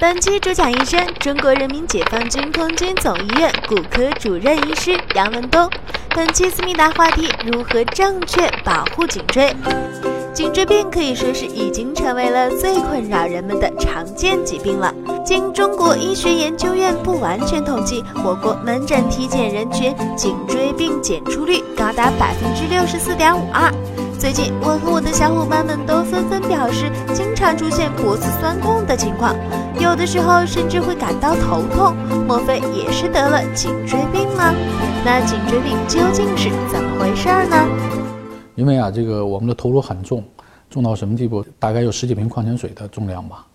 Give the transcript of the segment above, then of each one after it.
本期主讲医生：中国人民解放军空军总医院骨科主任医师杨文东。本期思密达话题：如何正确保护颈椎？颈椎病可以说是已经成为了最困扰人们的常见疾病了。经中国医学研究院不完全统计，我国门诊体检人群颈椎病检出率高达百分之六十四点五二。最近，我和我的小伙伴们都纷纷表示，经常出现脖子酸痛的情况，有的时候甚至会感到头痛。莫非也是得了颈椎病吗？那颈椎病究竟是怎么回事儿呢？因为啊，这个我们的头颅很重，重到什么地步？大概有十几瓶矿泉水的重量吧。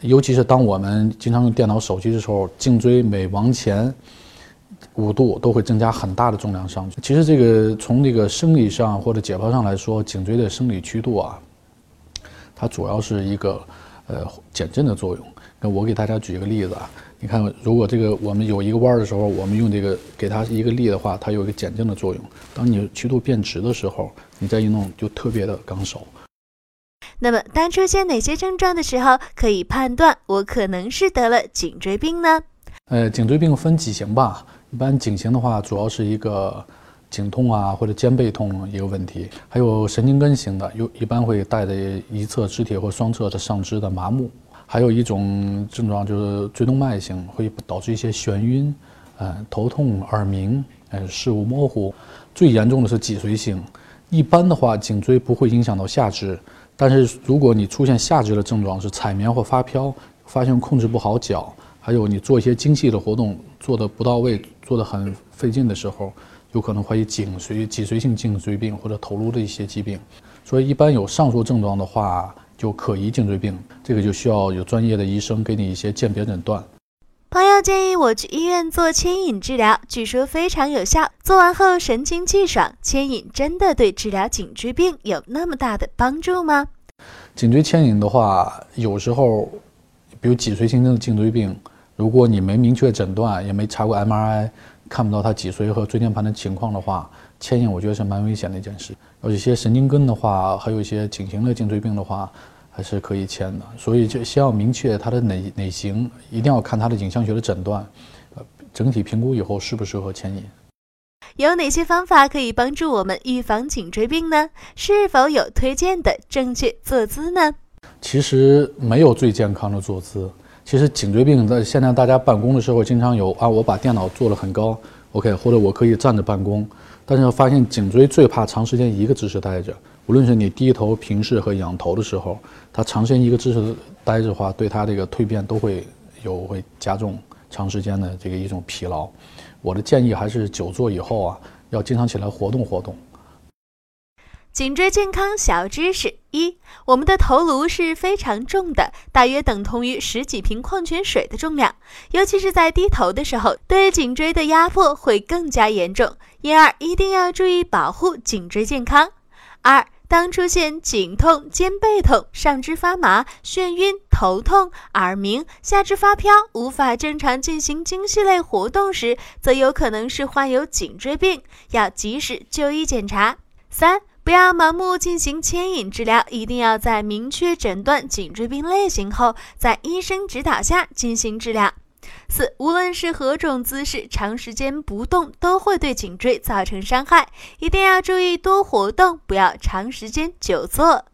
尤其是当我们经常用电脑、手机的时候，颈椎每往前。五度都会增加很大的重量上去。其实这个从这个生理上或者解剖上来说，颈椎的生理曲度啊，它主要是一个呃减震的作用。那我给大家举一个例子啊，你看，如果这个我们有一个弯的时候，我们用这个给它一个力的话，它有一个减震的作用。当你曲度变直的时候，你再一弄就特别的刚手。那么，当出现哪些症状的时候，可以判断我可能是得了颈椎病呢？呃，颈椎病分几型吧。一般颈型的话，主要是一个颈痛啊，或者肩背痛一个问题，还有神经根型的，有一般会带着一侧肢体或双侧的上肢的麻木，还有一种症状就是椎动脉型，会导致一些眩晕，呃，头痛、耳鸣，呃，视物模糊。最严重的是脊髓型，一般的话颈椎不会影响到下肢，但是如果你出现下肢的症状是踩棉或发飘，发现控制不好脚。还有你做一些精细的活动做的不到位，做的很费劲的时候，有可能怀疑颈髓脊髓性颈椎病或者头颅的一些疾病。所以一般有上述症状的话，就可疑颈椎病，这个就需要有专业的医生给你一些鉴别诊断。朋友建议我去医院做牵引治疗，据说非常有效，做完后神清气爽。牵引真的对治疗颈椎病有那么大的帮助吗？颈椎牵引的话，有时候，比如脊髓性的颈椎病。如果你没明确诊断，也没查过 MRI，看不到他脊髓和椎间盘的情况的话，牵引我觉得是蛮危险的一件事。有一些神经根的话，还有一些颈型的颈椎病的话，还是可以牵的。所以就先要明确它的哪哪型，一定要看它的影像学的诊断，呃，整体评估以后适不适合牵引。有哪些方法可以帮助我们预防颈椎病呢？是否有推荐的正确坐姿呢？其实没有最健康的坐姿。其实颈椎病在现在大家办公的时候经常有啊，我把电脑坐得很高，OK，或者我可以站着办公，但是发现颈椎最怕长时间一个姿势待着，无论是你低头平视和仰头的时候，它长时间一个姿势待着的话，对它这个蜕变都会有会加重长时间的这个一种疲劳。我的建议还是久坐以后啊，要经常起来活动活动。颈椎健康小知识一：我们的头颅是非常重的，大约等同于十几瓶矿泉水的重量，尤其是在低头的时候，对颈椎的压迫会更加严重，因而一定要注意保护颈椎健康。二：当出现颈痛、肩背痛、上肢发麻、眩晕、头痛、耳鸣、下肢发飘、无法正常进行精细类活动时，则有可能是患有颈椎病，要及时就医检查。三。不要盲目进行牵引治疗，一定要在明确诊断颈椎病类型后，在医生指导下进行治疗。四，无论是何种姿势，长时间不动都会对颈椎造成伤害，一定要注意多活动，不要长时间久坐。